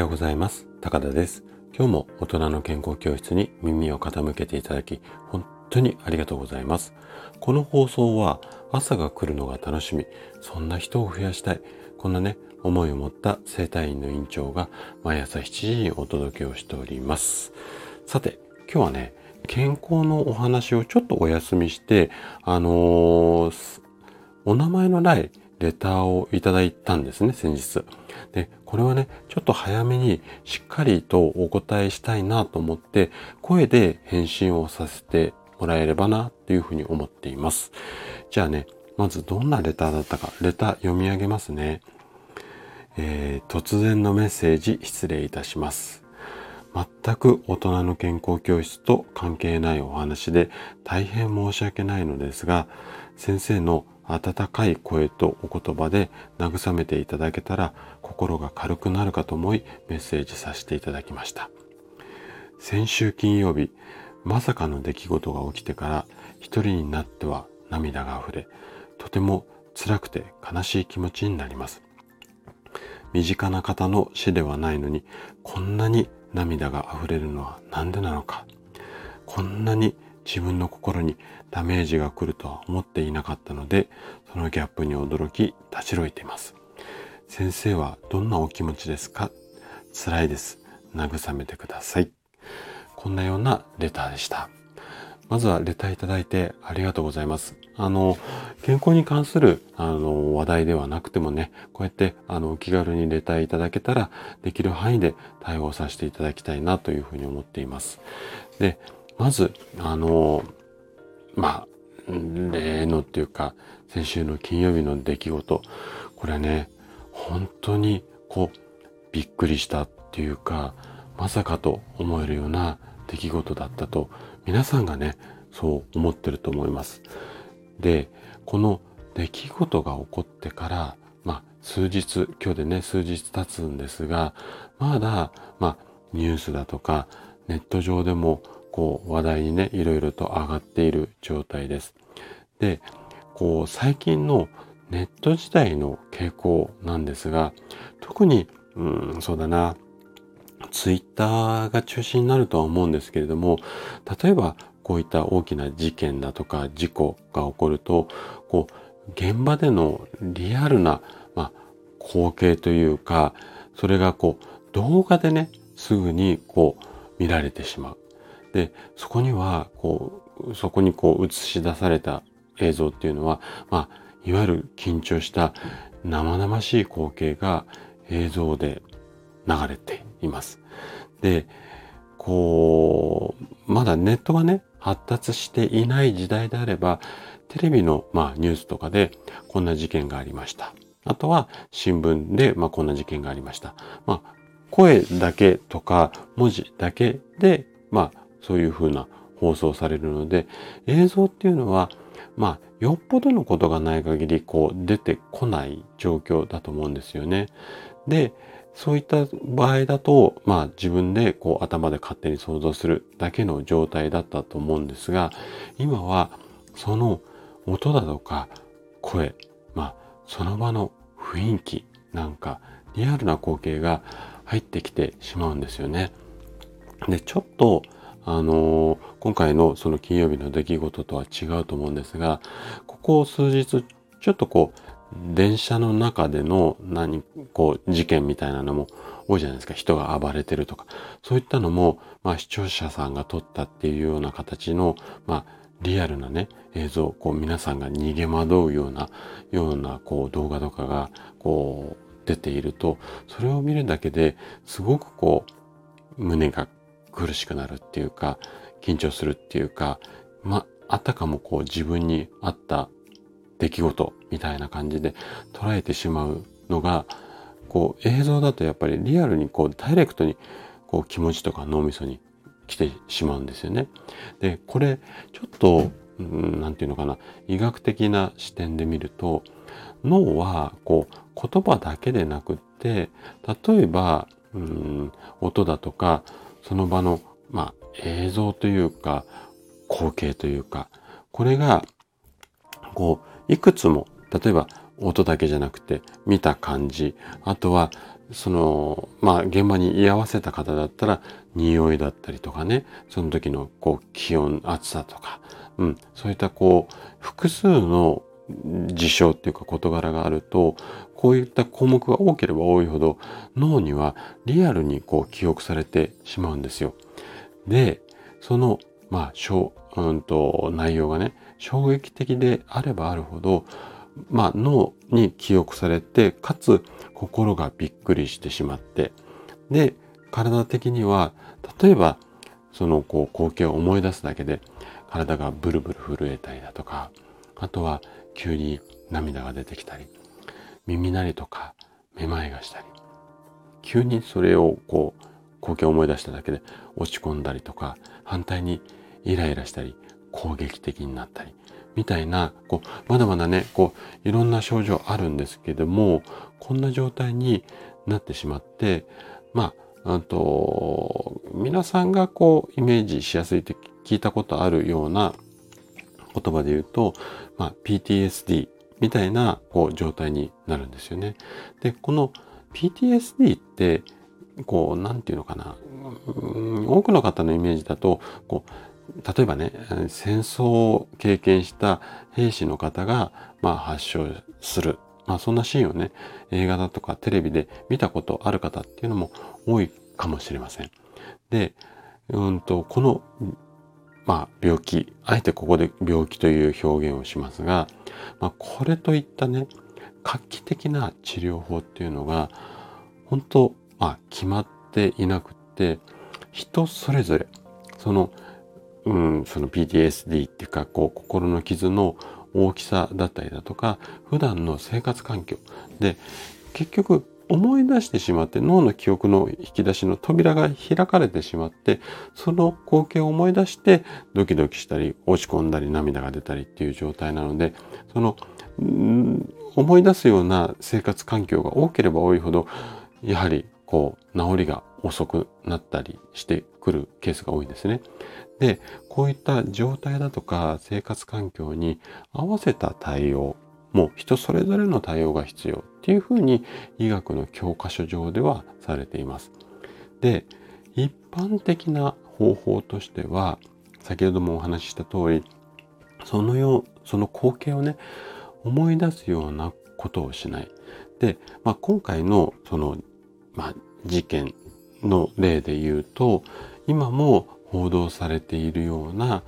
ようございます。高田です。今日も大人の健康教室に耳を傾けていただき、本当にありがとうございます。この放送は朝が来るのが楽しみ、そんな人を増やしたい、こんなね、思いを持った生体院の院長が毎朝7時にお届けをしております。さて、今日はね、健康のお話をちょっとお休みして、あのー、お名前のないレターをいただいたんですね、先日。で、これはね、ちょっと早めにしっかりとお答えしたいなと思って、声で返信をさせてもらえればなっていうふうに思っています。じゃあね、まずどんなレターだったか、レター読み上げますね。えー、突然のメッセージ失礼いたします。全く大人の健康教室と関係ないお話で大変申し訳ないのですが、先生の温かい声とお言葉で慰めていただけたら心が軽くなるかと思いメッセージさせていただきました。先週金曜日、まさかの出来事が起きてから一人になっては涙が溢れ、とても辛くて悲しい気持ちになります。身近な方の死ではないのに、こんなに涙が溢れるのは何でなのか。こんなに自分の心にダメージが来るとは思っていなかったので、そのギャップに驚き立ち退いています。先生はどんなお気持ちですか？辛いです。慰めてください。こんなようなレターでした。まずはレターいただいてありがとうございます。あの、健康に関するあの話題ではなくてもね、こうやってあの気軽にレターいただけたら、できる範囲で対応させていただきたいなというふうに思っています。で、まず、あの、まあ、例のっていうか、先週の金曜日の出来事、これね、本当にこう、びっくりしたっていうか、まさかと思えるような出来事だったと、皆さんがね、そう思ってると思います。で、この出来事が起こってから、まあ、数日、今日でね、数日経つんですが、まだ、まあ、ニュースだとか、ネット上でもこう話題にね、いろいろと上がっている状態です。で、こう最近のネット時代の傾向なんですが、特に、うん、そうだな、ツイッターが中心になるとは思うんですけれども、例えばこういった大きな事件だとか事故が起こると、こう、現場でのリアルな、まあ、光景というか、それがこう、動画でね、すぐにこう、見られてしまう。で、そこには、こう、そこにこう映し出された映像っていうのは、まあ、いわゆる緊張した生々しい光景が映像で流れています。で、こう、まだネットがね、発達していない時代であれば、テレビの、まあ、ニュースとかでこんな事件がありました。あとは新聞で、まあ、こんな事件がありました。まあ、声だけとか文字だけで、まあ、そういうふうな放送されるので、映像っていうのは、まあ、よっぽどのことがない限り、こう、出てこない状況だと思うんですよね。で、そういった場合だと、まあ自分でこう頭で勝手に想像するだけの状態だったと思うんですが、今はその音だとか声、まあその場の雰囲気なんかリアルな光景が入ってきてしまうんですよね。で、ちょっとあの、今回のその金曜日の出来事とは違うと思うんですが、ここ数日ちょっとこう電車の中での何、こう、事件みたいなのも多いじゃないですか。人が暴れてるとか。そういったのも、まあ、視聴者さんが撮ったっていうような形の、まあ、リアルなね、映像、こう、皆さんが逃げ惑うような、ような、こう、動画とかが、こう、出ていると、それを見るだけですごくこう、胸が苦しくなるっていうか、緊張するっていうか、まあ、あたかもこう自分に合った出来事みたいな感じで捉えてしまうのが、こう映像だとやっぱりリアルにこうダイレクトにこう気持ちとか脳みそに来てしまうんですよね。で、これちょっと、うん、なんていうのかな、医学的な視点で見ると、脳はこう言葉だけでなくって、例えば、うん、音だとか、その場の、まあ、映像というか、光景というか、これが、こう、いくつも、例えば音だけじゃなくて見た感じ、あとはその、まあ、現場に居合わせた方だったら、匂いだったりとかね、その時の、こう、気温、暑さとか、うん、そういったこう、複数の事象っていうか事柄があると、こういった項目が多ければ多いほど、脳にはリアルにこう記憶されてしまうんですよ。で、その、まあ、しょう、うんと、内容がね、衝撃的であればあるほど、まあ、脳に記憶されて、かつ心がびっくりしてしまって、で、体的には、例えば、そのこう光景を思い出すだけで体がブルブル震えたりだとか、あとは急に涙が出てきたり、耳鳴りとかめまいがしたり、急にそれをこう光景を思い出しただけで落ち込んだりとか、反対にイライラしたり、攻撃的になったり、みたいな、こう、まだまだね、こう、いろんな症状あるんですけども、こんな状態になってしまって、まあ、あと、皆さんがこう、イメージしやすいって聞いたことあるような言葉で言うと、まあ、PTSD みたいなこう状態になるんですよね。で、この PTSD って、こう、なんていうのかな、多くの方のイメージだと、こう、例えばね、戦争を経験した兵士の方が、まあ、発症する。まあ、そんなシーンをね、映画だとかテレビで見たことある方っていうのも多いかもしれません。で、うんと、この、まあ、病気、あえてここで病気という表現をしますが、まあ、これといったね、画期的な治療法っていうのが、本当、まあ、決まっていなくって、人それぞれ、その、うん、その PTSD っていうか、こう、心の傷の大きさだったりだとか、普段の生活環境。で、結局思い出してしまって脳の記憶の引き出しの扉が開かれてしまってその光景を思い出してドキドキしたり落ち込んだり涙が出たりっていう状態なのでその思い出すような生活環境が多ければ多いほどやはりこう治りが遅くなったりしてくるケースが多いんですね。で、こういった状態だとか生活環境に合わせた対応、もう人それぞれの対応が必要っていうふうに医学の教科書上ではされています。で、一般的な方法としては、先ほどもお話しした通り、そのよう、その光景をね、思い出すようなことをしない。で、まあ、今回のその、まあ、事件の例で言うと、今も報道されているような、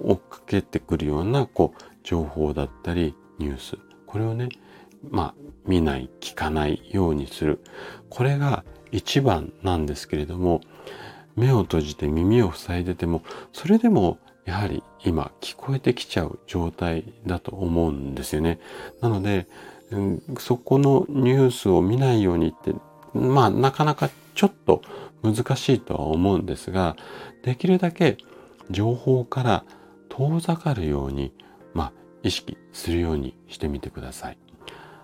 追っかけてくるような、こう、情報だったり、ニュース。これをね、まあ、見ない、聞かないようにする。これが一番なんですけれども、目を閉じて耳を塞いでても、それでもやはり今聞こえてきちゃう状態だと思うんですよね。なので、そこのニュースを見ないようにって、まあなかなかちょっと難しいとは思うんですが、できるだけ情報から遠ざかるように、まあ意識するようにしてみてください。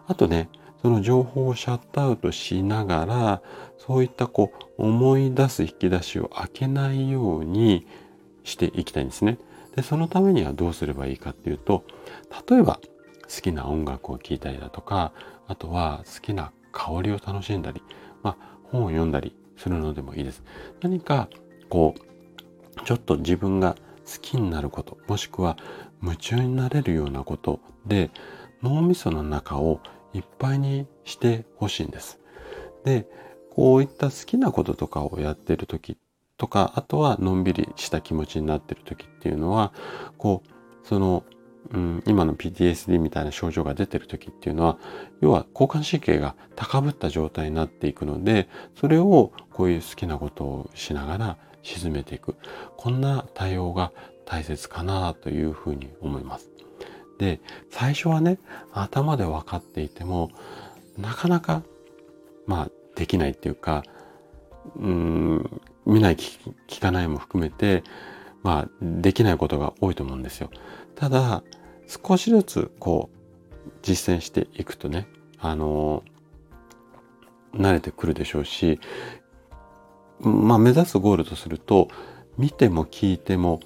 あとね、その情報をシャットアウトしながら、そういったこう思い出す引き出しを開けないようにしていきたいんですね。で、そのためにはどうすればいいかっていうと、例えば好きな音楽を聴いたりだとか、あとは好きな香りを楽しんだり、まあ本を読んだりするのでもいいです。何かこう、ちょっと自分がきになること、もしくは夢中になれるようなことで、脳みその中をいっぱいにしてほしいんです。で、こういった好きなこととかをやってる時とか、あとはのんびりした気持ちになってる時っていうのは、こう、その、うん、今の PTSD みたいな症状が出てる時っていうのは、要は交感神経が高ぶった状態になっていくので、それをこういう好きなことをしながら沈めていく。こんな対応が大切かなというふうに思います。で、最初はね、頭で分かっていても、なかなか、まあ、できないっていうか、うん、見ない聞かないも含めて、まあ、できないことが多いと思うんですよ。ただ、少しずつ、こう、実践していくとね、あの慣れてくるでしょうし、まあ、目指すゴールとすると、見ても聞いても、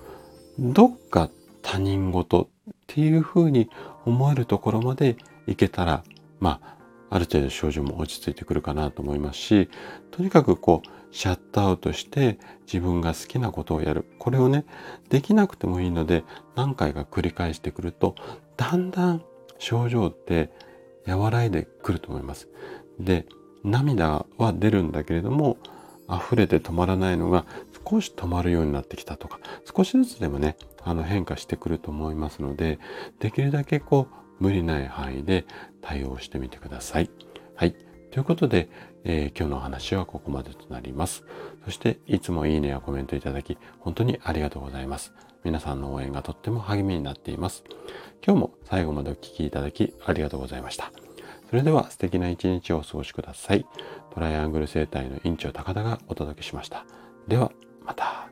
どっか他人事っていうふうに思えるところまでいけたら、まあ、ある程度症状も落ち着いてくるかなと思いますしとにかくこうシャットアウトして自分が好きなことをやるこれをねできなくてもいいので何回か繰り返してくるとだんだん症状って和らいでくると思います。で涙は出るんだけれども溢れて止まらないのが少し止まるようになってきたとか少しずつでもねあの変化してくると思いますのでできるだけこう無理ない範囲で対応してみてください。はい。ということで、えー、今日のお話はここまでとなります。そしていつもいいねやコメントいただき本当にありがとうございます。皆さんの応援がとっても励みになっています。今日も最後までお聴きいただきありがとうございました。それでは素敵な一日をお過ごしください。トライアングル生態の院長高田がお届けしました。ではまた。